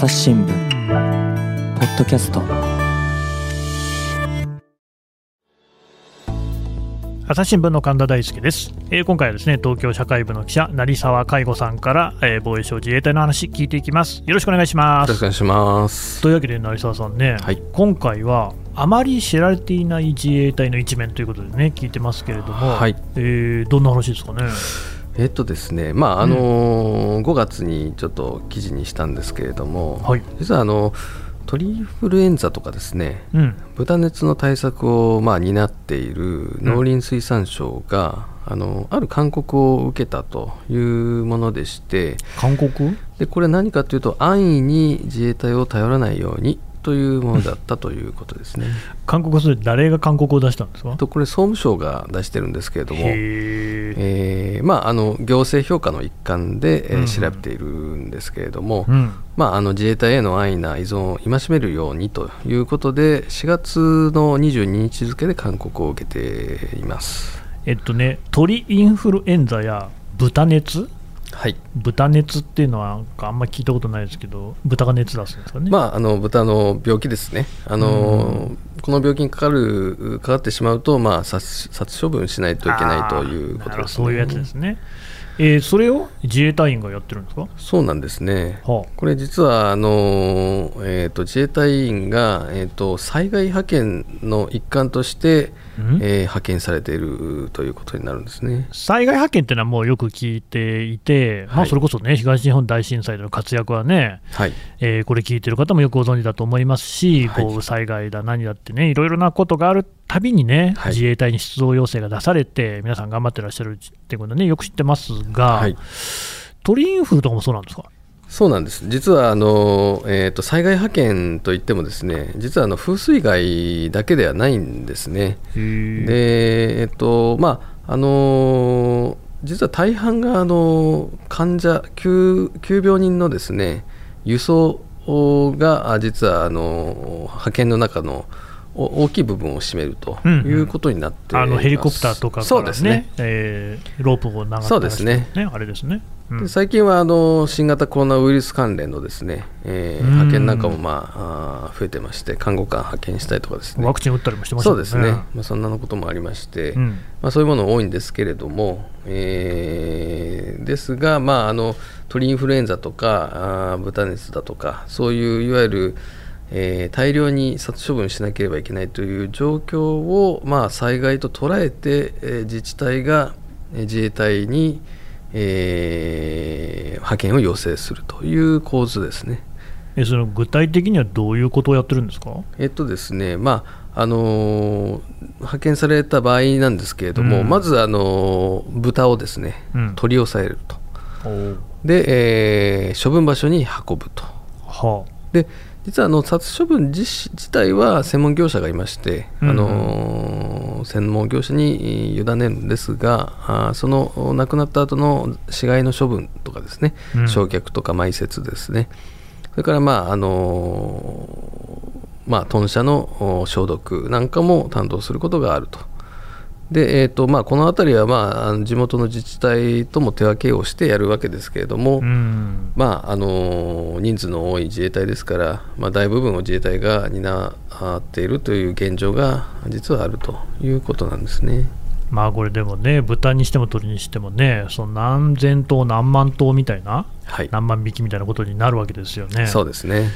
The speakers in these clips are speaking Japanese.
朝日新聞ポッドキャスト。朝日新聞の神田大輔です、えー今回はですね東京社会部の記者成沢海吾さんから、えー防衛省自衛隊の話聞いていきます。よろしくお願いします。よろしくお願いします。というわけで成沢さんね、はい。今回はあまり知られていない自衛隊の一面ということでね聞いてますけれども、はい。えーどんな話ですかね？えっとですね、まああのー5月にちょっと記事にしたんですけれども、はい。実はあの鳥インフルエンザとかですね、うん。豚熱の対策をまあ担っている農林水産省が、あのある勧告を受けたというものでして、韓国でこれ何かというと安易に自衛隊を頼らないようにというものだったということですね。韓国それ誰が勧告を出したんですか？とこれ総務省が出してるんですけれども。えーまあ、あの行政評価の一環で、えー調べているんですけれども、うんまあ、あの自衛隊への安易な依存を戒めるようにということで4月の22日付で勧告を受けています。えっとね鳥インフルエンザや豚熱はい。豚熱っていうのはあんまり聞いたことないですけど豚が熱出すんですかね、まあ、あの豚の病気ですね。あの、この病気にかかるかかってしまうと、まあ、殺殺処分しないといけないということです、ね、そういうやつですね、えーそれを自衛隊員がやってるんですか、そうなんですね。はこれ実はあの、えー、と自衛隊員が、えー、と災害派遣の一環として、えー派遣されているということになるんですね。災害派遣っていうのはもうよく聞いていて、まあ、はい。それこそね、東日本大震災での活躍はね、はい、えーこれ聞いてる方もよくご存知だと思いますし、はい。豪雨災害だ、何だってね、いろいろなことがあるたびにね、はい。自衛隊に出動要請が出されて、皆さん頑張ってらっしゃるっていうことね、よく知ってますが、はい、鳥インフルとかもそうなんですか？そうなんです。実はあの、えー、と災害派遣といってもですね実はあの風水害だけではないんですね。でえっ、とまああの実は大半があの患者急急病人のですね輸送があ実はあの派遣の中のお大きい部分を占めるとうんうん。いうことになっています、あのヘリコプターとかからねそうですね、えーロープを長そうですね。あれですね。最近はあの新型コロナウイルス関連のですね、えーうん。派遣なんかも、まあ、あー増えてまして看護官派遣したりとかですね。ワクチン打ったりもしてましたもんそうですね、まあ、そんなこともありまして、うん。まあ、そういうもの多いんですけれども、えーですが、まあ、あの鳥インフルエンザとかあー豚熱だとかそういういわゆる、えー大量に殺処分しなければいけないという状況を、まあ、災害と捉えて、えー自治体がえー自衛隊に、えー派遣を要請するという構図ですね。えその具体的にはどういうことをやってるんですか？えっとですね、まああのー派遣された場合なんですけれども、うん。まず、あのー豚をですね、うん。取り押さえると、おで、えー処分場所に運ぶと、はで実はあの殺処分自自体は専門業者がいまして、うん。あのー専門業者に委ねるんですが、あーその亡くなった後の死骸の処分とかですね、うん。焼却とか埋設ですね、それから、まああのーまあ、豚舎のお消毒なんかも担当することがあると。でえーとまあ、この辺りは、まあ、地元の自治体とも手分けをしてやるわけですけれども、うんまああの人数の多い自衛隊ですから、まあ、大部分を自衛隊が担っているという現状が実はあるということなんですね。まあこれでもね、豚にしても鳥にしてもね、その何千頭、何万頭みたいな、はい、何万匹みたいなことになるわけですよね。そうですね。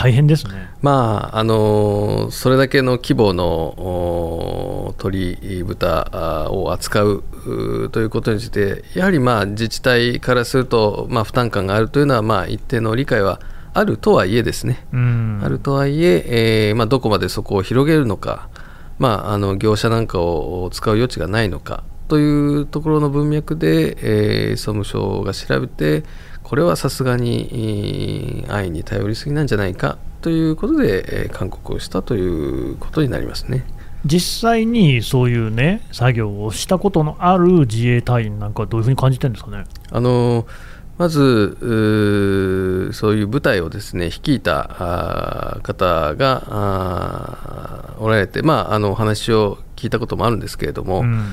大変ですね。まああのそれだけの規模のお鳥、豚あを扱ううということについて、やはりまあ自治体からすると、まあ、負担感があるというのは、まあ、一定の理解はあるとはいえですね、うんあるとはいええーまあ、どこまでそこを広げるのか、まあ、あの業者なんかを使う余地がないのかというところの文脈で、えー総務省が調べてこれはさすがにえー安易に頼りすぎなんじゃないかということで、えー勧告をしたということになりますね。実際にそういうね、作業をしたことのある自衛隊員なんかはどういうふうに感じてるんですかね？あのまずそういう部隊をですね率いた方がおられて、まあ、あのお話を聞いたこともあるんですけれども、うん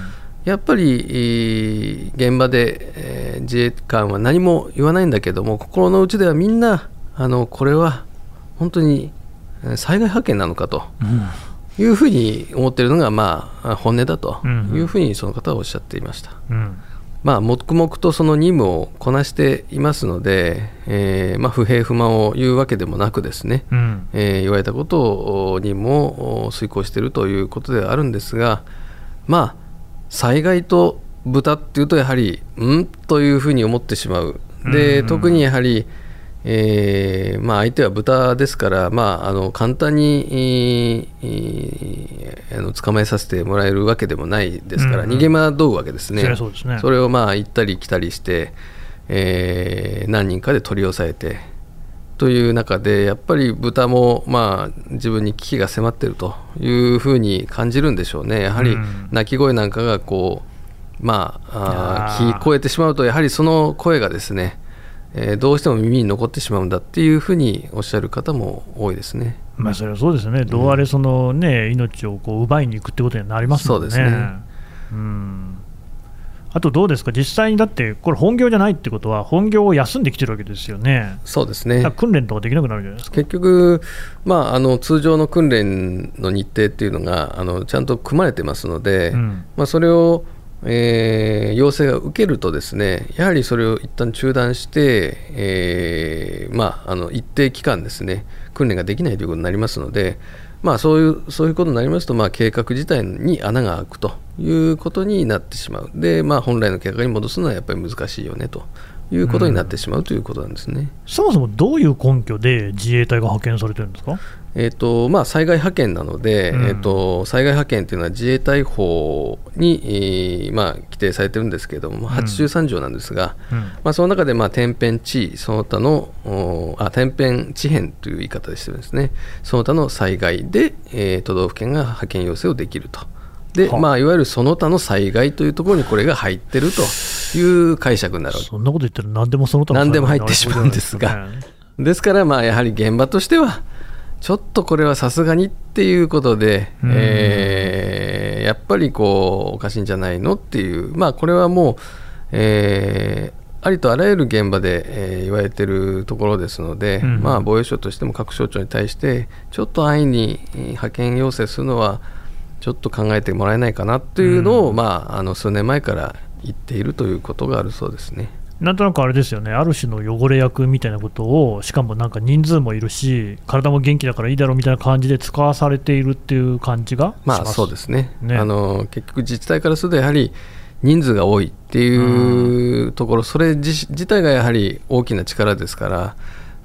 やっぱりえー現場で、えー自衛官は何も言わないんだけども心の内ではみんなあのこれは本当にえー災害派遣なのかとうん。いうふうに思っているのが、まあ、本音だとうん。いうふうにその方はおっしゃっていました。うん。まあ、黙々とその任務をこなしていますので、えーまあ、不平不満を言うわけでもなくですね、うん。えー言われたことをお任務を遂行しているということではあるんですが、まあ、災害と豚っていうとやはりん？というふうに思ってしまう。でうん。特にやはり、えーまあ、相手は豚ですから、まあ、あの簡単に、えーあの捕まえさせてもらえるわけでもないですから、うん逃げ惑うわけですね。そね。それをまあ行ったり来たりして、えー何人かで取り押さえてという中でやっぱり豚もまあ自分に危機が迫っているというふうに感じるんでしょうね。やはりうん。鳴き声なんかがこうまあ聞こえてしまうとやはりその声がですね、えーどうしても耳に残ってしまうんだっていうふうにおっしゃる方も多いですね。まあ、それはそうですね、どうあれその、ね、命をこう奪いに行くってことになりますもんね。そうですね。うんあとどうですか、実際にだって、これ、本業じゃないってことは、本業を休んできてるわけですよね、そうですね。訓練とかできなくなるじゃないですか。結局、まあ、あの通常の訓練の日程っていうのがあのちゃんと組まれてますので、うん。まあ、それを、えー要請が受けるとですねやはりそれを一旦中断して、えーまあ、あの一定期間ですね訓練ができないということになりますので、まあ、そういうそういうことになりますと、まあ、計画自体に穴が開くということになってしまうで、まあ、本来の計画に戻すのはやっぱり難しいよねということになってしまうということなんですね。そもそもどういう根拠で自衛隊が派遣されてるんですか？えーとまあ、災害派遣なので、うん。えー、と災害派遣というのは自衛隊法に、えーまあ、規定されてるんですけれども、83条なんですが、うん。まあ、その中で、まあ、天変地異その他のおあ天変地変という言い方でしてるんですね。その他の災害で、えー都道府県が派遣要請をできると。で、はあ。まあ、いわゆるその他の災害というところにこれが入ってるという解釈になる。そんなこと言ったら、何でもその他の何でも入ってしまうんですが。ねですから、まあ、やはり現場としては、ちょっとこれはさすがにっていうことで、うん。えーやっぱりこうおかしいんじゃないのっていう、まあ、これはもう、えーありとあらゆる現場で、えー言われているところですので、うん。まあ、防衛省としても各省庁に対して、ちょっと安易にえー派遣要請するのは、ちょっと考えてもらえないかなというのを、うん。まあ、あの数年前から言っているということがあるそうですね。なんとなくあれですよね、ある種の汚れ役みたいなことを、しかもなんか人数もいるし、体も元気だからいいだろうみたいな感じで使わされているっていう感じがしまあそうですね。ね。あの結局、自治体からするとやはり人数が多いっていうところ、それ自自体がやはり大きな力ですから、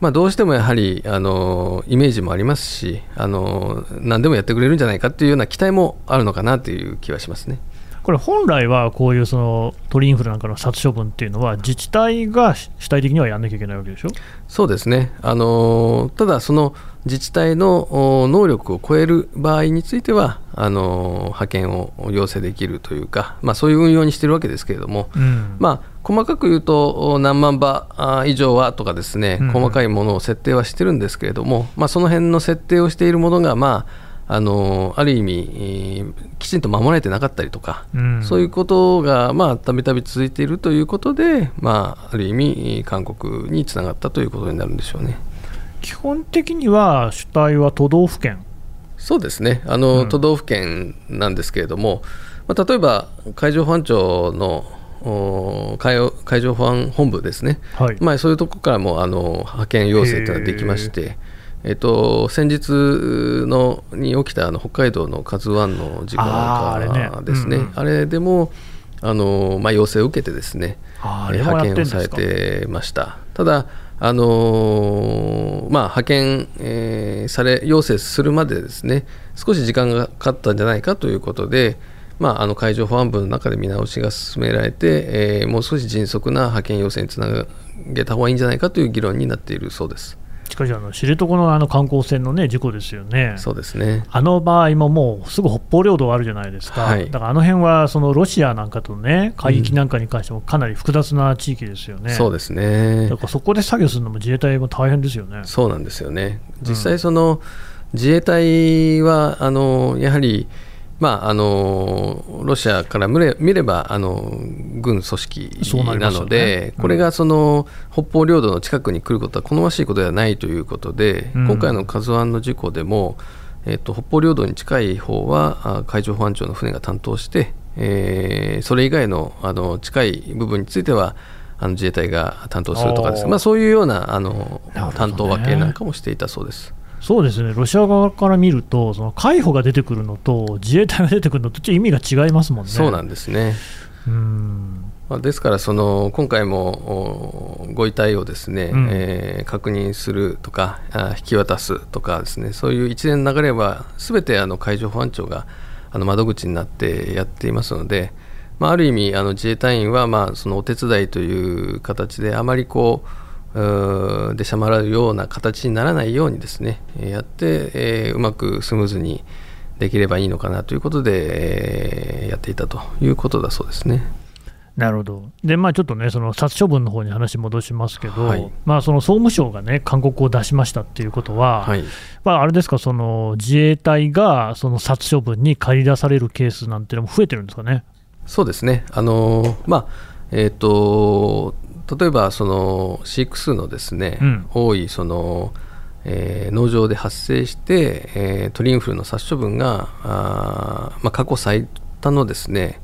まあ、どうしてもやはりあのイメージもありますしあの、何でもやってくれるんじゃないかっていうような期待もあるのかなという気はしますね。これ、本来はこういうその鳥インフルなんかの殺処分っていうのは、自治体が主体的にはやんなきゃいけないわけでしょ？そうですね。あのただ、その自治体のお能力を超える場合についてはあの派遣を要請できるというか、まあ、そういう運用にしてるわけですけれども、うん。まあ、細かく言うとお何万羽あ以上はとかですね、うんうん。細かいものを設定はしてるんですけれども、まあ、その辺の設定をしているものが、まあ、あのある意味、えーきちんと守られてなかったりとか、うん。そういうことがまあたびたび続いているということで、まあ、ある意味、韓国につながったということになるんでしょうね。基本的には主体は都道府県。そうですね。あの、うん。都道府県なんですけれども、まあ、例えば海上保安庁のお海洋海上保安本部ですね、はい。まあ、そういうところからもあの派遣要請というのができまして、えっと、先日のに起きたあの北海道の KAZＵ1 の事故なんかですね、うんうんあれでもあの、まあ、要請を受けてですね、派遣をさ。れてました。ただあのーまあ、派遣、えーされ要請するまでですね少し時間がかかったんじゃないかということで、まあ、あの海上保安部の中で見直しが進められて、えーもう少し迅速な派遣要請につなげた方がいいんじゃないかという議論になっているそうです。しかしあの、知床のあの観光船の、ね、事故ですよね。そうですね。あの場合ももうすぐ北方領土あるじゃないですか、はい。だからあの辺はそのロシアなんかとね、海域なんかに関してもかなり複雑な地域ですよね、そうですね。だからそこで作業するのも自衛隊も大変ですよね。そうなんですよね、実際、その自衛隊はあのやはり、まあ、あのロシアから見れ見ればあの軍組織なので、ねうん、これがその北方領土の近くに来ることは好ましいことではないということで、うん、今回の「カズワンの事故でも、えーと、北方領土に近い方は海上保安庁の船が担当して、えー、それ以外のあの近い部分についてはあの自衛隊が担当するとかです、まあ、そういうようなあの、ね、担当分けなんかもしていたそうです。そうですね、ロシア側から見ると、その海保が出てくるのと自衛隊が出てくるのと、ちょっと意味が違いますもんね。そうなんですね。うんまあ、ですからその、今回もご遺体をですね、うん、えー、確認するとかあ、引き渡すとかですね、そういう一連の流れは、すべてあの海上保安庁があの窓口になってやっていますので、まあ、ある意味、あの自衛隊員はまあそのお手伝いという形で、あまりこう、出しゃばらうような形にならないようにですねやって、えー、うまくスムーズにできればいいのかなということで、えー、やっていたということだそうですね。なるほど、でまあ、ちょっとね、その殺処分の方に話戻しますけど、はい、まあ、その総務省がね、勧告を出しましたっていうことは、はい、まあ、あれですか、その自衛隊がその殺処分に駆り出されるケースなんていうのも増えてるんですかね？そうですね、あのまあえーと例えばその飼育数のですね、うん、多いその、えー、農場で発生して、えー、鳥インフルの殺処分があ、まあ、過去最多のですね、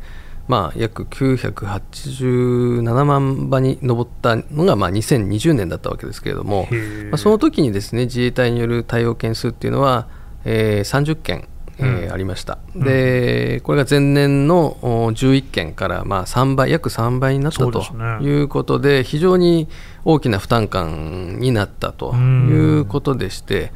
まあ、約987万羽に上ったのが、まあ、2020年だったわけですけれども、まあ、その時にですね自衛隊による対応件数っていうのは、えー、30件えー、ありました、でこれが前年の11件からまあ3倍約3倍になったということで、非常に大きな負担感になったということでして、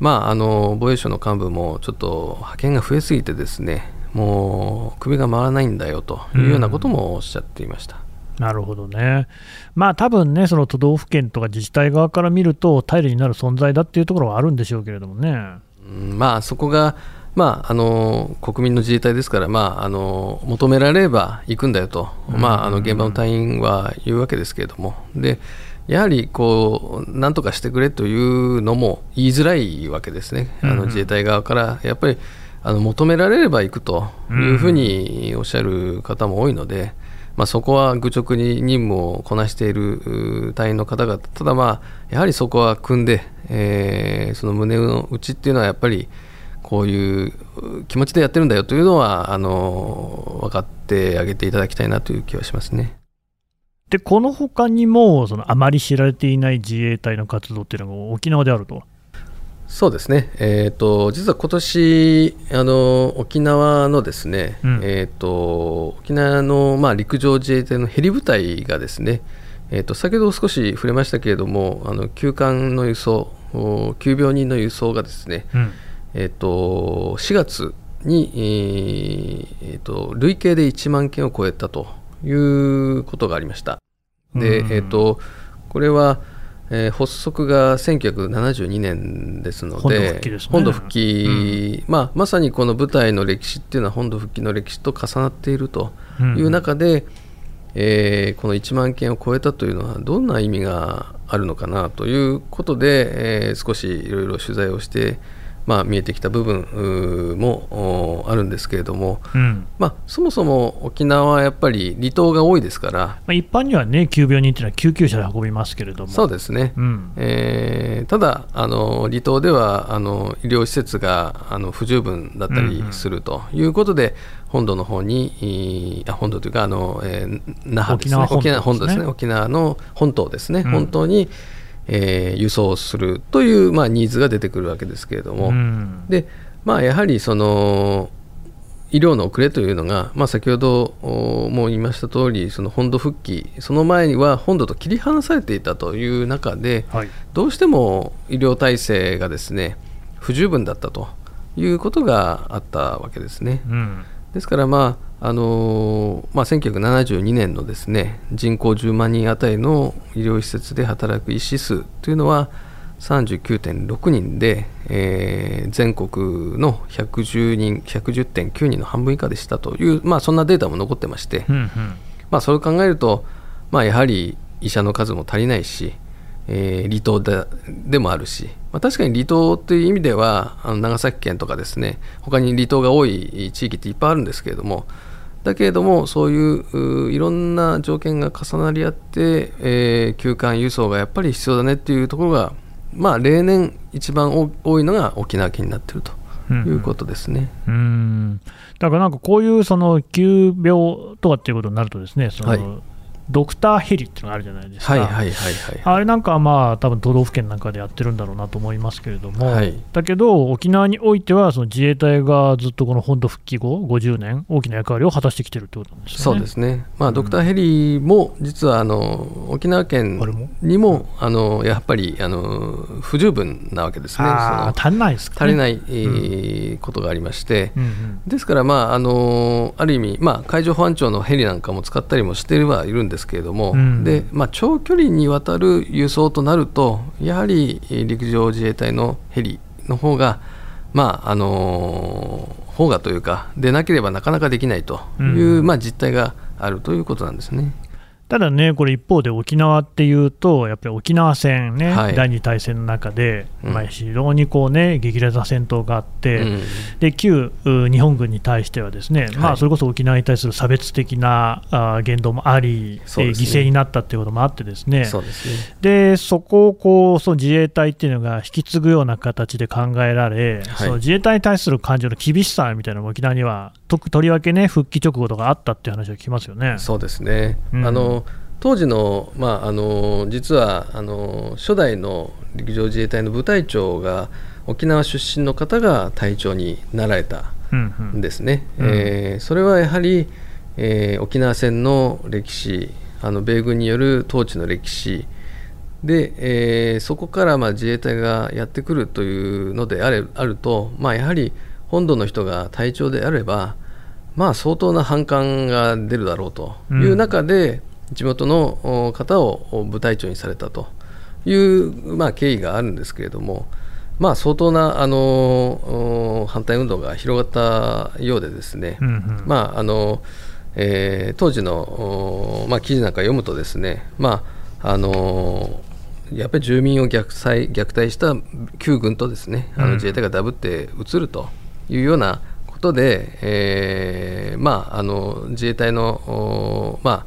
まあ、あの防衛省の幹部もちょっと派遣が増えすぎてですねもう首が回らないんだよというようなこともおっしゃっていました。なるほどね、まあ多分ね、その都道府県とか自治体側から見ると、頼りになる存在だっていうところはあるんでしょうけれどもね。まあ、そこがまあ、あの国民の自衛隊ですから、まあ、あの求められれば行くんだよと、まあ、あの現場の隊員は言うわけですけれども、でやはりこうなんとかしてくれというのも言いづらいわけですね、あの自衛隊側から、やっぱりあの求められれば行くというふうにおっしゃる方も多いので。まあ、そこは愚直に任務をこなしている隊員の方々、ただ、まあ、やはりそこは組んで、えー、その胸の内っていうのはやっぱり、こういう気持ちでやってるんだよというのはあの分かってあげていただきたいなという気はしますね。でこのほかにもそのあまり知られていない自衛隊の活動っていうのが沖縄であると。そうですね、えーと、実は今年あの沖縄のですね、うん、えーと、沖縄の、まあ、陸上自衛隊のヘリ部隊がですね、えーと、先ほど少し触れましたけれども、あの急患の輸送、急病人の輸送がですね、うんえーと、4月に、えーと、累計で1万件を超えたということがありました。で、えーと、これは、えー、発足が1972年ですので、本土復帰、まあ、まさにこの舞台の歴史っていうのは本土復帰の歴史と重なっているという中で、うん、えー、この1万件を超えたというのはどんな意味があるのかなということで、えー、少しいろいろ取材をしてまあ、見えてきた部分もあるんですけれども、うん、まあ、そもそも沖縄はやっぱり離島が多いですから、まあ、一般には、ね、急病人というのは救急車で運びますけれども。そうですね、うん、えー、ただあの、離島ではあの医療施設があの不十分だったりするということで、うんうん、本土の方に、あ本土というかあの、えー、那覇ですね、沖縄本土ですね、沖縄の本島ですね、本島に、えー、輸送するという、まあ、ニーズが出てくるわけですけれども、うん、でまあ、やはりその医療の遅れというのが、まあ、先ほども言いました通りそり本土復帰その前には本土と切り離されていたという中で、はい、どうしても医療体制がですね不十分だったということがあったわけですね。うん。ですから、まああのまあ、1972年のですね人口10万人あたりの医療施設で働く医師数というのは39.6人で、えー、全国の110人110.9人の半分以下でしたという、まあ、そんなデータも残ってまして、うんうん、まあ、それを考えると、まあ、やはり医者の数も足りないし、えー、離島ででもあるし、まあ、確かに離島という意味ではあの長崎県とかですね他に離島が多い地域っていっぱいあるんですけれどもだけれどもそういういろんな条件が重なり合って、えー、休館輸送がやっぱり必要だねっていうところが、まあ、例年一番多いのが沖縄県になっていると。いうことですね、うん、うんだからなんかこういうその急病とかっていうことになるとですねその、はいドクターヘリっていうのがあるじゃないですか、はいはいはいはい、あれなんかはまあ多分都道府県なんかでやってるんだろうなと思いますけれども、はい、だけど、沖縄においてはその自衛隊がずっとこの本土復帰後、50年、大きな役割を果たしてきてるってことなんですね。そうですね、まあ、ドクターヘリも実はあの沖縄県にもあのやっぱりあの不十分なわけですね、足りないですか、ね、足りない、えー、ことがありまして、うんうん、ですから、まああの、ある意味、まあ、海上保安庁のヘリなんかも使ったりもしてはいるんですですけれども、うん、でまあ、長距離にわたる輸送となると、やはり陸上自衛隊のヘリの方が、まああのー、方がというか、でなければなかなかできないという、うん、まあ、実態があるということなんですね。ただね、これ一方で沖縄っていうと、やっぱり沖縄戦ね、はい、第二大戦の中で、うん、まあ、非常にこう、ね、激烈な戦闘があって、うん、で旧日本軍に対しては、ですね、はい、まあ、それこそ沖縄に対する差別的なあ言動もあり、ね、犠牲になったっていうこともあって、ですね。そで、ね、そこをこうその自衛隊っていうのが引き継ぐような形で考えられ、はい、その自衛隊に対する感情の厳しさみたいなのも沖縄には、ととりわけね、復帰直後とかあったっていう話を聞きますよね。そうですね、うん、あの当時の,、まあ、あの実はあの初代の陸上自衛隊の部隊長が沖縄出身の方が隊長になられたんですね。うんうん、えー、それはやはり、えー、沖縄戦の歴史あの米軍による統治の歴史で、えー、そこからまあ自衛隊がやってくるというのであれあると、まあ、やはり本土の人が隊長であれば、まあ、相当な反感が出るだろうという中で、うん地元の方を部隊長にされたという、まあ、経緯があるんですけれども、まあ、相当なあの反対運動が広がったようでですね、うんうん、まああのえー、当時の、まあ、記事なんか読むとですね、まああのやっぱり住民を虐待虐待した旧軍とですね、あの自衛隊がダブって移るというようなことで、えーまあ、あの自衛隊の、まあ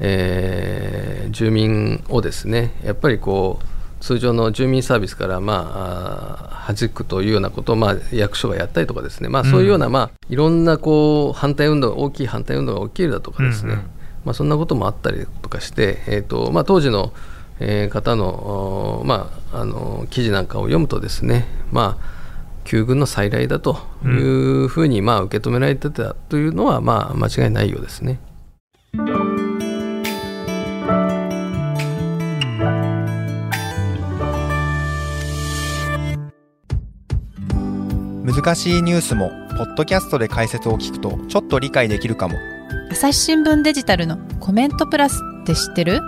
えー、住民をですねやっぱりこう通常の住民サービスから、まあ、弾くというようなことを、まあ、役所がやったりとかですね、まあ、そういうような、うん、まあ、いろんなこう反対運動大きい反対運動が起きるだとかですね、うんうん、まあ、そんなこともあったりとかして、えーとまあ、当時の、えー、方の,、まあ、あの記事なんかを読むとですね、まあ、旧軍の再来だというふうに、まあ、受け止められてたというのは、まあ、間違いないようですね。難しいニュースもポッドキャストで解説を聞くとちょっと理解できるかも。朝日新聞デジタルのコメントプラスって知ってる？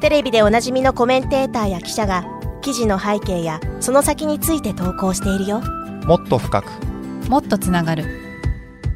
テレビでおなじみのコメンテーターや記者が記事の背景やその先について投稿しているよもっと深く。もっとつながる。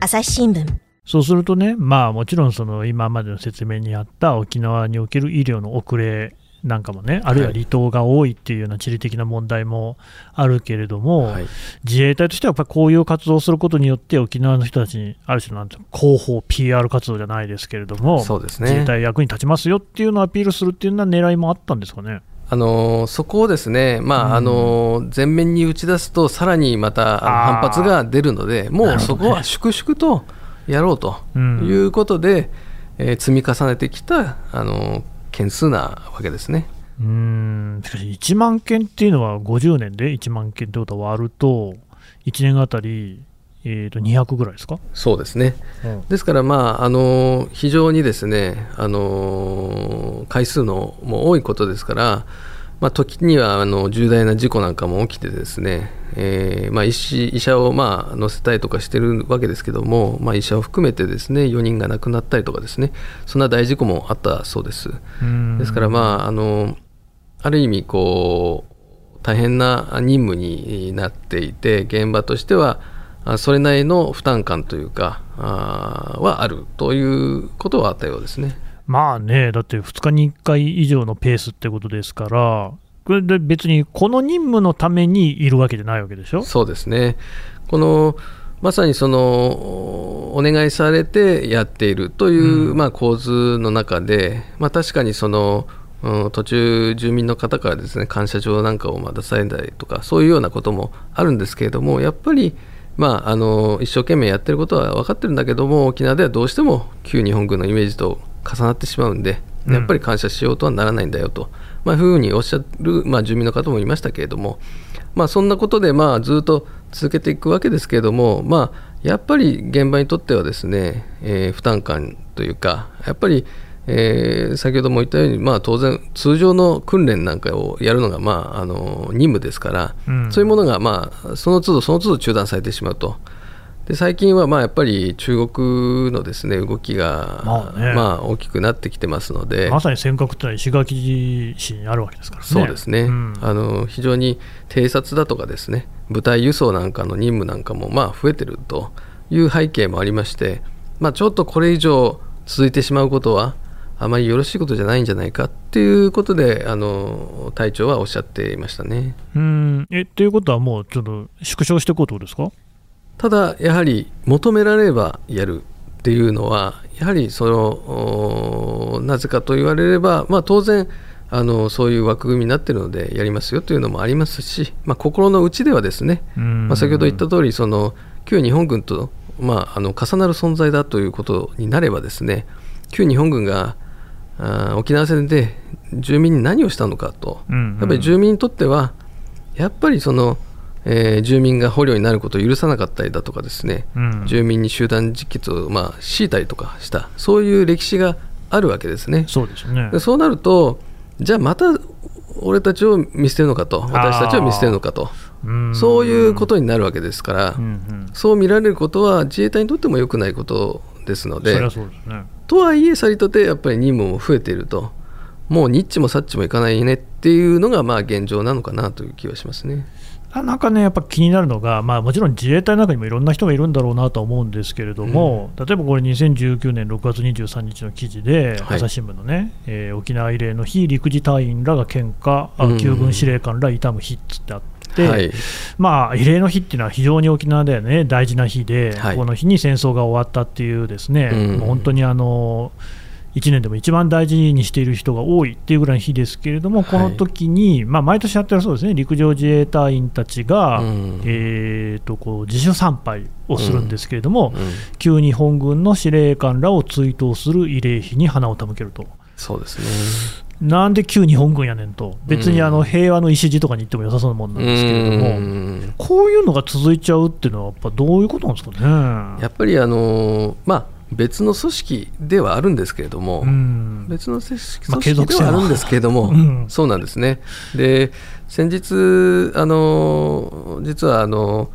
朝日新聞。そうするとね、まあ、もちろんその今までの説明にあった沖縄における医療の遅れなんかもね、あるいは離島が多いっていうような地理的な問題もあるけれども、はい、自衛隊としてはやっぱりこういう活動をすることによって、沖縄の人たちにある種なんて広報、PR 活動じゃないですけれども、そうですね、自衛隊役に立ちますよっていうのをアピールするっていうような狙いもあったんですかね？あのそこをですね、まあ、うん、あの前面に打ち出すと、さらにまた反発が出るので、もうそこは粛々とやろうということで、ねうん、えー、積み重ねてきたあの件数なわけですね。うん。しかし1万件っていうのは50年で1万件ってことは割ると1年あたり、えー、と200ぐらいですか？そうですね、うん、ですから、まあ、あの非常にですねあの回数のも多いことですから、まあ、時にはあの重大な事故なんかも起きてですね、えーまあ、医師医者をまあ乗せたりとかしてるわけですけども、まあ、医者を含めてですね4人が亡くなったりとかですねそんな大事故もあったそうです。ですから、まあ、あのある意味こう大変な任務になっていて現場としてはそれなりの負担感というかはあるということはあったようですね。まあね、だって2日に1回以上のペースってことですから、これで別にこの任務のためにいるわけじゃないわけでしょ？そうですね。このまさにそのお願いされてやっているという、うん、まあ、構図の中で、まあ、確かにその、うん、途中、住民の方からですね感謝状なんかをま出されたりとか、そういうようなこともあるんですけれども、やっぱり、まあ、あの一生懸命やってることは分かってるんだけども、沖縄ではどうしても旧日本軍のイメージと重なってしまうんで、やっぱり感謝しようとはならないんだよと、まあ、いうふうにおっしゃる、まあ、住民の方もいましたけれども、まあ、そんなことでまあずっと続けていくわけですけれども、まあ、やっぱり現場にとってはですね、えー、負担感というか、やっぱり、えー、先ほども言ったように、まあ、当然、通常の訓練なんかをやるのが、まあ、あの任務ですから、うん、そういうものが、まあ、その都度その都度中断されてしまうと。で最近はまあやっぱり中国のですね動きがまあ、ね、まあ大きくなってきてますので。まさに尖閣というのは石垣市にあるわけですからね。そうですね、うん、あの非常に偵察だとかですね部隊輸送なんかの任務なんかもまあ増えてるという背景もありまして、まあ、ちょっとこれ以上続いてしまうことはあまりよろしいことじゃないんじゃないかっていうことであの隊長はおっしゃっていましたね。うん。えということはもうちょっと縮小していこうということですか？ただやはり求められればやるっていうのはやはりそのなぜかと言われれば、まあ、当然あのそういう枠組みになっているのでやりますよというのもありますし、まあ、心の内ではですね、まあ、先ほど言った通りそり旧日本軍と、まあ、あの重なる存在だということになればですね旧日本軍があ沖縄戦で住民に何をしたのかと、やっぱり住民にとってはやっぱりそのえー、住民が捕虜になることを許さなかったりだとかですね、うん、住民に集団自決を、まあ、強いたりとかした。そういう歴史があるわけですね。そうですね。でそうなるとじゃあまた俺たちを見捨てるのかと。私たちを見捨てるのかと。そういうことになるわけですから、うんうん、そう見られることは自衛隊にとっても良くないことですので、ね、とはいえさりとてやっぱり任務も増えていると。もうニッチもサッチもいかないねっていうのがまあ現状なのかなという気はしますね。なんかね、やっぱ気になるのが、まあ、もちろん自衛隊の中にもいろんな人がいるんだろうなと思うんですけれども、うん、例えばこれ、2019年6月23日の記事で、はい、朝日新聞のね、えー、沖縄慰霊の非陸自隊員らが献花、うん、旧軍司令官ら悼む日っつってあって、はい、まあ、慰霊の日っていうのは非常に沖縄ではね、大事な日で、はい、この日に戦争が終わったっていう、ですね、うん、本当にあの。1年でも一番大事にしている人が多いっていうぐらいの日ですけれども、この時に、はい、まあ毎年やってるそうですね、陸上自衛隊員たちが、うん、えー、とこう自主参拝をするんですけれども、うん。うん、旧日本軍の司令官らを追悼する慰霊碑に花を手向けると。そうですねなんで旧日本軍やねんと、別にあの平和の礎とかに行っても良さそうなもんなんですけれども、こういうのが続いちゃうっていうのは、やっぱどういうことなんですかね。やっぱりあのまあ別の組織ではあるんですけれども、うん、別の組織組織ではあるんですけれども、うん、そうなんですね。で先日あの実はあの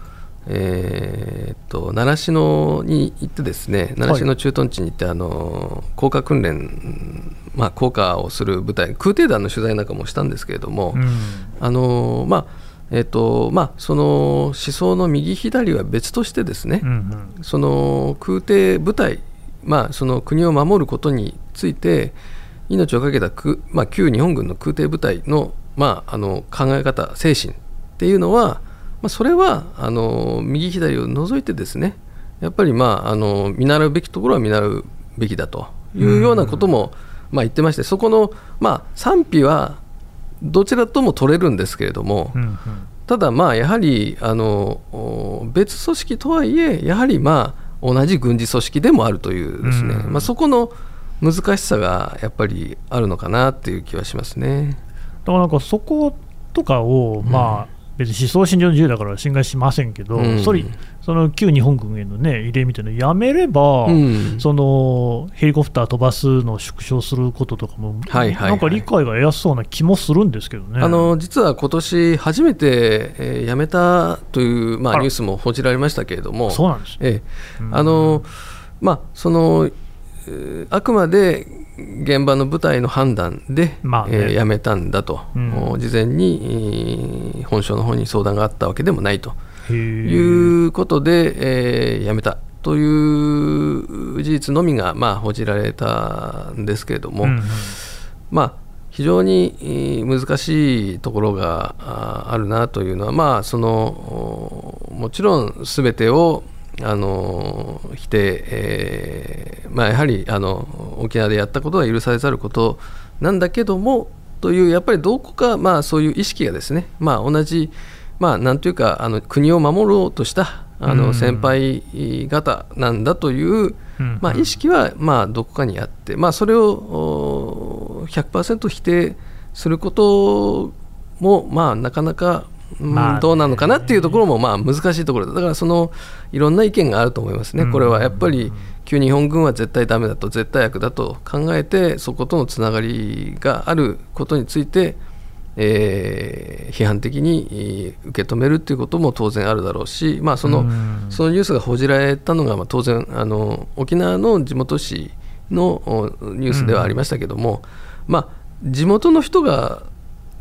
えー、っと習志野に行ってですね習志野駐屯地に行って、あの降下訓練、まあ、降下をする部隊空挺団の取材なんかもしたんですけれども、うん、あのまあえーとまあ、その思想の右左は別としてですね、うんうん、その空挺部隊、まあ、その国を守ることについて命を懸けた、まあ、旧日本軍の空挺部隊の,、まあ、あの考え方精神っていうのは、まあ、それはあの右左を除いてですねやっぱり、まあ、あの見習うべきところは見習うべきだというようなことも、まあ、言ってましてそこの、まあ、賛否はどちらとも取れるんですけれども、うんうん、ただ、まあ、やはりあの別組織とはいえ、やはり、まあ、同じ軍事組織でもあるというですね、うん、まあ、そこの難しさがやっぱりあるのかなっていう気はしますね。だからなんかそことかを、まあ、別に思想信条の自由だから侵害しませんけど、うん、それその旧日本軍への、ね、慰霊みたいなのやめれば、うん、そのヘリコプター飛ばすのを縮小することとかも、はいはいはい、なんか理解が得やすそうな気もするんですけどね。あの実は今年初めて、えー、やめたという、まあ、ニュースも報じられましたけれども、そうなんです、えー、あのまあ、そのあくまで現場の部隊の判断で、まあね、えー、辞めたんだと、うん、事前に本省の方に相談があったわけでもないと。いうことで、えー、辞めたという事実のみが、まあ、報じられたんですけれども、うんうん、まあ、非常に難しいところがあるなというのは、まあ、そのもちろんすべてをあの否定、えーまあ、やはりあの沖縄でやったことは許されざることなんだけどもというやっぱりどこか、まあ、そういう意識がですね、まあ、同じ、まあ、なんというかあの国を守ろうとしたあの先輩方なんだという、まあ、意識はまあどこかにあって、まあ、それを100%否定することも、まあ、なかなかまあ、どうなのかなっていうところもまあ難しいところだ。からそのいろんな意見があると思いますね、これはやっぱり旧日本軍は絶対だめだと絶対悪だと考えてそことのつながりがあることについて、えー、批判的に受け止めるということも当然あるだろうし、まあ、そのそのニュースが報じられたのがまあ当然あの沖縄の地元紙のニュースではありましたけども、まあ、地元の人が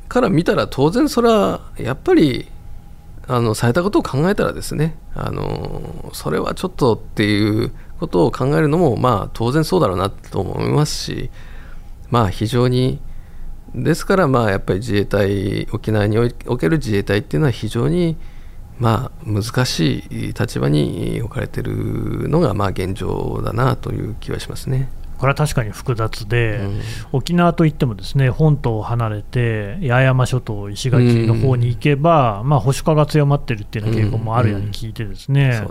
から見たら当然それはやっぱりあのされたことを考えたらですねあのそれはちょっとっていうことを考えるのもまあ当然そうだろうなと思いますしまあ非常にですからまあやっぱり自衛隊沖縄における自衛隊っていうのは非常にまあ難しい立場に置かれてるのがまあ現状だなという気はしますね。これは確かに複雑で、うん、沖縄といってもですね本島を離れて八重山諸島、石垣の方に行けば、うん、まあ、保守化が強まっているっていうような傾向もあるように聞いて、ですね、うん、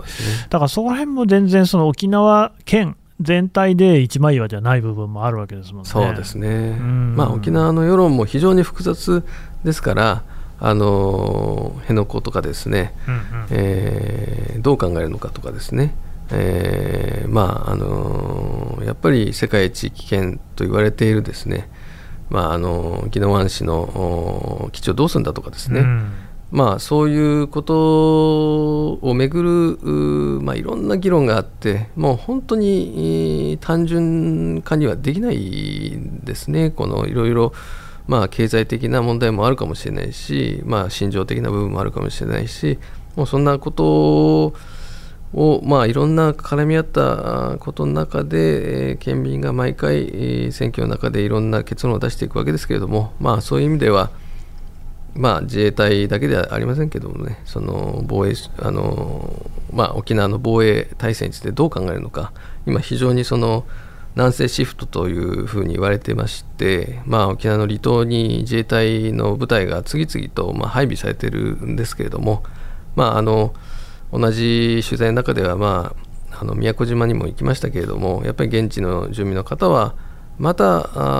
だからそこら辺も全然、その沖縄県全体で一枚岩ではない部分もあるわけですもんね。そうですね、まあ、沖縄の世論も非常に複雑ですから、あの辺野古とかですね、うんうん、えー、どう考えるのかとかですね。えー、まああのやっぱり世界一危険と言われているですね、まああの宜野湾市の基地をどうするんだとかですね、うん、まあそういうことをめぐるまあいろんな議論があってもう本当に単純化にはできないですね。このいろいろまあ経済的な問題もあるかもしれないしまあ心情的な部分もあるかもしれないしもうそんなことをを、まあ、いろんな絡み合ったことの中で、えー、県民が毎回、えー、選挙の中でいろんな結論を出していくわけですけれども、まあ、そういう意味では、まあ、自衛隊だけではありませんけどもね、その防衛あの、まあ、沖縄の防衛体制についてどう考えるのか、今、非常にその南西シフトというふうに言われてまして、まあ、沖縄の離島に自衛隊の部隊が次々とまあ配備されているんですけれども、まあ、あの同じ取材の中では、まあ、あの宮古島にも行きましたけれどもやっぱり現地の住民の方はまた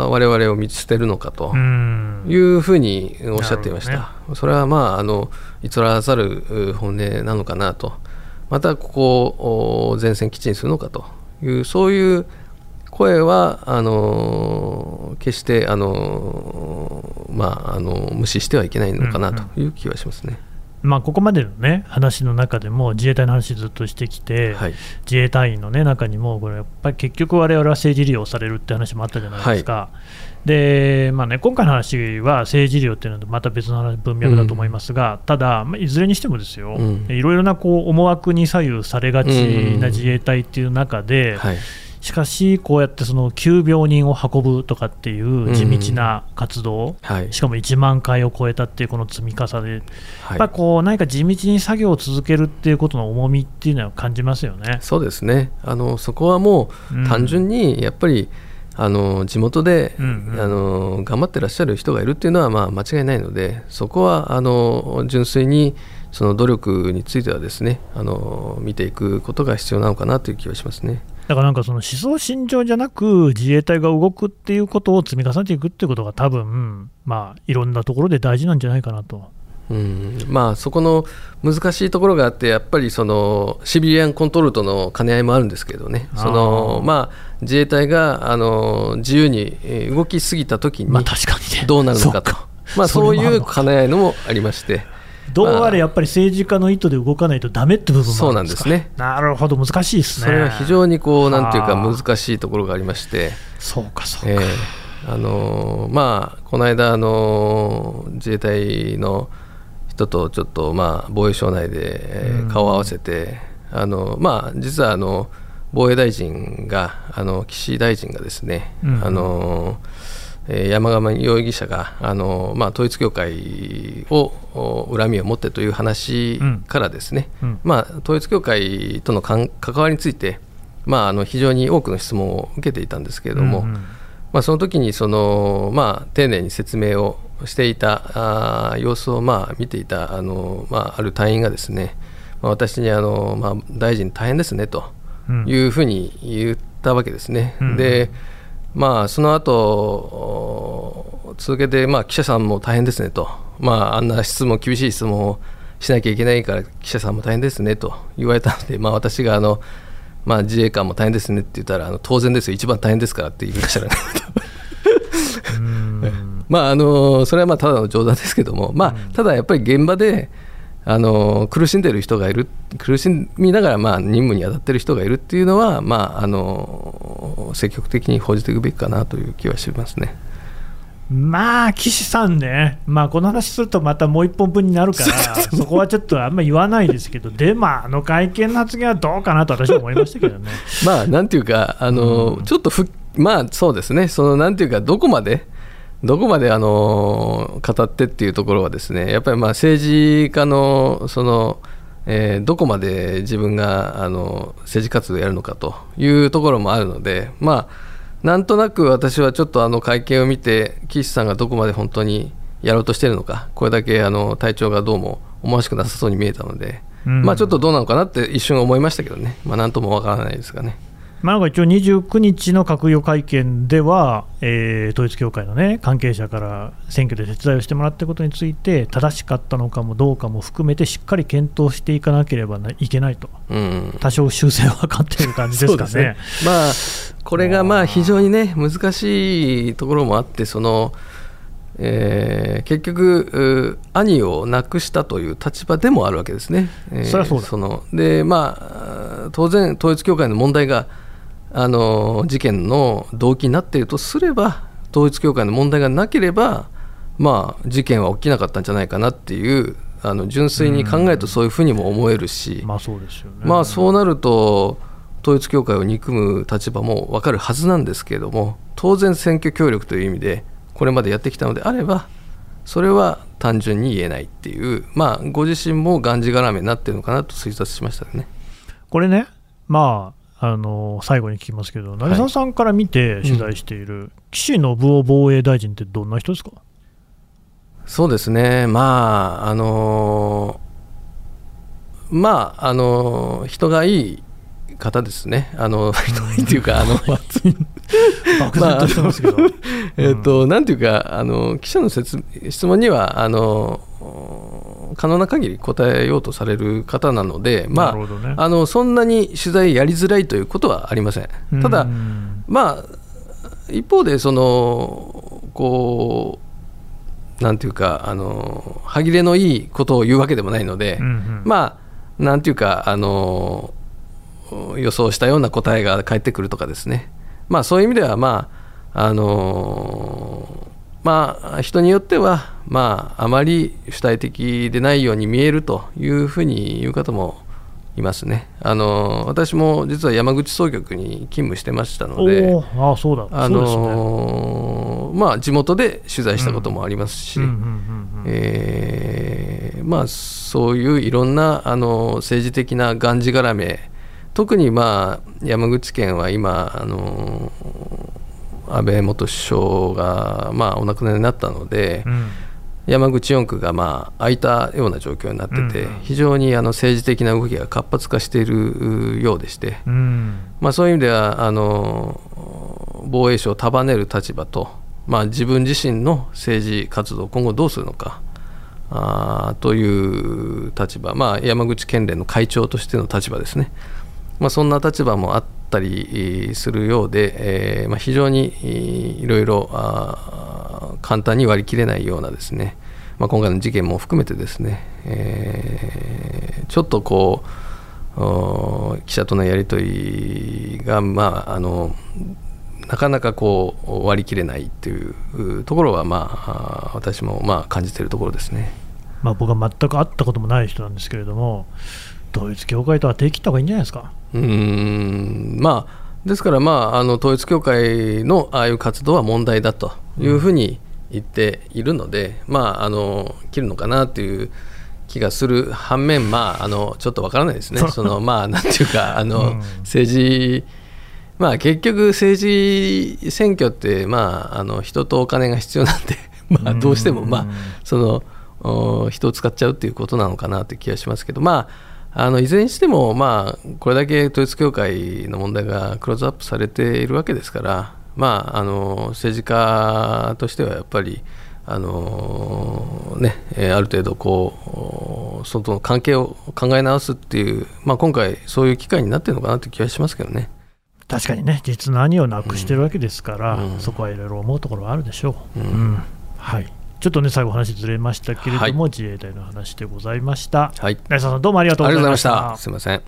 我々を見捨てるのかというふうにおっしゃっていました、ね、それはまああの偽らざる本音なのかなと。またここを前線基地にするのかと。いうそういう声はあの決してあの、まあ、あの無視してはいけないのかなという気はしますね。うんうんまあ、ここまでの、ね、話の中でも自衛隊の話ずっとしてきて、はい、自衛隊員の、ね、中にもこれやっぱり結局、われわれは政治利用されるって話もあったじゃないですか。はい、でまあね、今回の話は政治利用っていうのはまた別の文脈だと思いますが、うん、ただ、まあ、いずれにしてもですよ、いろいろなこう思惑に左右されがちな自衛隊っていう中で、うんはいしかし、こうやってその急病人を運ぶとかっていう地道な活動、うんはい、しかも1万回を超えたっていうこの積み重ね、はい、やっぱこう何か地道に作業を続けるっていうことの重みっていうのは感じますよね。そうですね。あの、そこはもう単純にやっぱり、うんあの地元で、うんうん、あの頑張ってらっしゃる人がいるっていうのはまあ間違いないのでそこはあの純粋にその努力についてはですねあの見ていくことが必要なのかなという気はしますね。だからなんかその思想信条じゃなく自衛隊が動くっていうことを積み重ねていくっていうことが多分まあいろんなところで大事なんじゃないかなと。うん。まあ、そこの難しいところがあって、やっぱりそのシビリアンコントロールとの兼ね合いもあるんですけどね、そのまあ、自衛隊があの自由に動きすぎたときにどうなるのかと、まあ、そういう兼ね合いのもありまして。どうあれやっぱり政治家の意図で動かないとだめって部分そうなんですね。なるほど、難しいですね。それは非常にこう、なんていうか、難しいところがありまして。そうか、そうか。えー、あのまあ、この間、あの自衛隊の人とちょっと、まあ、防衛省内で、えー、顔を合わせて、あのまあ、実はあの防衛大臣が、あの岸大臣がですね、うん、あの山上容疑者があの、まあ、統一教会を恨みを持ってという話からですね、うん。うん、まあ、統一教会との関わりについて、まあ、あの非常に多くの質問を受けていたんですけれども、うんうん、まあ、その時にその、まあ、丁寧に説明をしていたあ様子をまあ見ていたあの、まあ、ある隊員がですね、まあ、私にあの、まあ、大臣大変ですねというふうに言ったわけですね。でまあ、その後続けて、まあ、記者さんも大変ですねと、まあ、あんな質問、厳しい質問をしなきゃいけないから、記者さんも大変ですねと。言われたので、まあ、私があの、まあ、自衛官も大変ですねって言ったら、あの当然ですよ、一番大変ですからって言いましたら、ね、まああのそれはまあただの冗談ですけども、まあ、ただやっぱり現場で、あの苦しんでる人がいる苦しみながらまあ任務に当たってる人がいるっていうのは、まあ、あの積極的に報じていくべきかなという気はしますね。まあ、岸さんね、まあ、この話するとまたもう一本分になるから、そこはちょっとあんまり言わないですけど、で、まあ、あの会見の発言はどうかなと私は思いましたけどね。まあ、なんていうか、あの、うん、ちょっとふ、まあ、そうですね、そのなんていうか、どこまで、どこまであの語ってっていうところはですねやっぱりまあ政治家のその、えー、どこまで自分があの政治活動をやるのかというところもあるのでまあなんとなく私はちょっとあの会見を見て岸さんがどこまで本当にやろうとしているのかこれだけあの体調がどうも思わしくなさそうに見えたので、うん、まあちょっとどうなのかなって一瞬思いましたけどねまあなんともわからないですがね。まあ、一応29日の閣議会見では、えー、統一教会の、ね、関係者から選挙で手伝いをしてもらったことについて正しかったのかもどうかも含めてしっかり検討していかなければいけないと、うん、多少修正は分かっている感じですかね。ねまあ、これがまあ非常に、ね、難しいところもあってその、えー、結局、兄を亡くしたという立場でもあるわけですね。えー、そそうそのでまあ、当然、統一教会の問題があの事件の動機になっているとすれば統一教会の問題がなければ、まあ、事件は起きなかったんじゃないかなっていうあの純粋に考えるとそういうふうにも思えるし、まあそうですよねまあ、そうなると統一教会を憎む立場も分かるはずなんですけれども当然選挙協力という意味でこれまでやってきたのであればそれは単純に言えないっていう、まあ、ご自身もがんじがらめになってるのかなと推察しましたね。これね、まああの最後に聞きますけど、成澤さんから見て取材している、はいうん、岸信夫防衛大臣ってどんな人ですか？そうですね、まあ、あのまあ、あの人がいい方ですね、あの人がいいっていうか、あの、ますけど、えっと、なんていうか、あの記者の説質問には、あの可能な限り答えようとされる方なので、まあ、ね、あのそんなに取材やりづらいということはありません。ただ、まあ、一方でそのこうなんていうかあの歯切れのいいことを言うわけでもないので、うんうん、まあなんていうかあの予想したような答えが返ってくるとかですね、まあ、そういう意味では、まああのまあ、人によっては、まあ、あまり主体的でないように見えるというふうに言う方もいますね。あの私も実は山口総局に勤務してましたので、あそうだ。あの、ね、まあ、地元で取材したこともありますし、まあ、そういういろんなあの政治的ながんじがらめ、特に、まあ、山口県は今、あの安倍元首相が、まあ、お亡くなりになったので、うん、山口4区が、まあ、空いたような状況になってて、うん、非常にあの政治的な動きが活発化しているようでして、うん、まあ、そういう意味ではあの防衛省を束ねる立場と、まあ、自分自身の政治活動を今後どうするのか。あという立場、まあ、山口県連の会長としての立場ですね、まあ、そんな立場もあったりするようで、えーまあ、非常にいろいろ簡単に割り切れないようなですね、まあ、今回の事件も含めてですね、えー、ちょっとこう記者とのやり取りが、まあ、あのなかなかこう割り切れないというところは、まあ、私もまあ感じているところですね。まあ、僕は全く会ったこともない人なんですけれども、統一教会とは手切った方がいいんじゃないですか？うん。まあですから、まあ、あの統一教会のああいう活動は問題だというふうに言っているので、うん、まあ、あの切るのかなという気がする反面、まあ、あのちょっとわからないですね、そのまあ、なんていうか、あの、うん、政治、まあ、結局、政治選挙って、まあ、あの人とお金が必要なんで、まあ、どうしても、まあ、その人を使っちゃうっていうことなのかなという気がしますけど、まあ、あのいずれにしても、まあ、これだけ統一教会の問題がクローズアップされているわけですから、まあ、あの政治家としてはやっぱり、あのね、ある程度こう、その関係を考え直すっていう、まあ、今回、そういう機会になってるのかなという気がしますけどね。確かにね、実何をなくしてるわけですから、うん、そこはいろいろ思うところはあるでしょう。うん、うん、はいちょっとね、最後話ずれましたけれども、はい、自衛隊の話でございました。はい。成沢さん、どうもありがとうございました。すみません。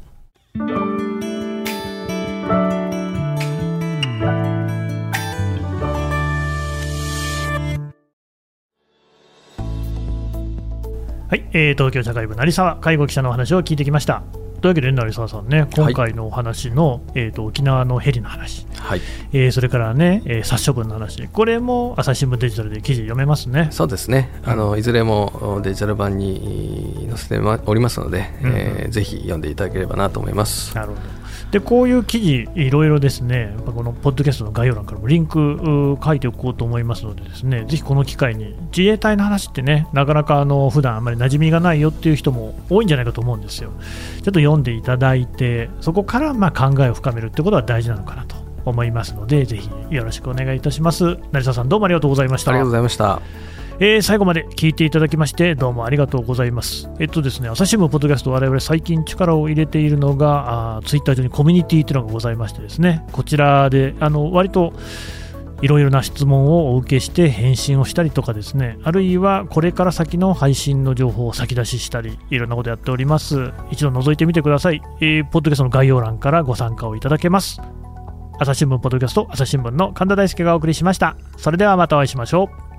はい、えー、東京社会部成沢介護記者のお話を聞いてきました。というわけで、成沢さんね、今回のお話の、はい、えーと、沖縄のヘリの話、はい。えー、それからね、えー、殺処分の話、これも朝日新聞デジタルで記事読めますね。そうですね、あのいずれもデジタル版に載せておりますので、うん、えー、ぜひ読んでいただければなと思います。なるほどでこういう記事、いろいろですね、このポッドキャストの概要欄からもリンク書いておこうと思いますので、ですねぜひこの機会に、自衛隊の話ってね、なかなかあの普段あまり馴染みがないよっていう人も多いんじゃないかと思うんですよ。ちょっと読んでいただいて、そこからま考えを深めるってことは大事なのかなと思いますので、ぜひよろしくお願いいたします。成沢さん、どうもありがとうございました。ありがとうございました。えー、最後まで聞いていただきましてどうもありがとうございます。えっとですね、朝日新聞ポッドキャスト我々最近力を入れているのがあツイッター上にコミュニティというのがございましてですね、こちらであの割といろいろな質問をお受けして返信をしたりとかですね、あるいはこれから先の配信の情報を先出ししたり、いろんなことやっております。一度覗いてみてください。えー、ポッドキャストの概要欄からご参加をいただけます。朝日新聞ポッドキャスト朝日新聞の神田大輔がお送りしました。それではまたお会いしましょう。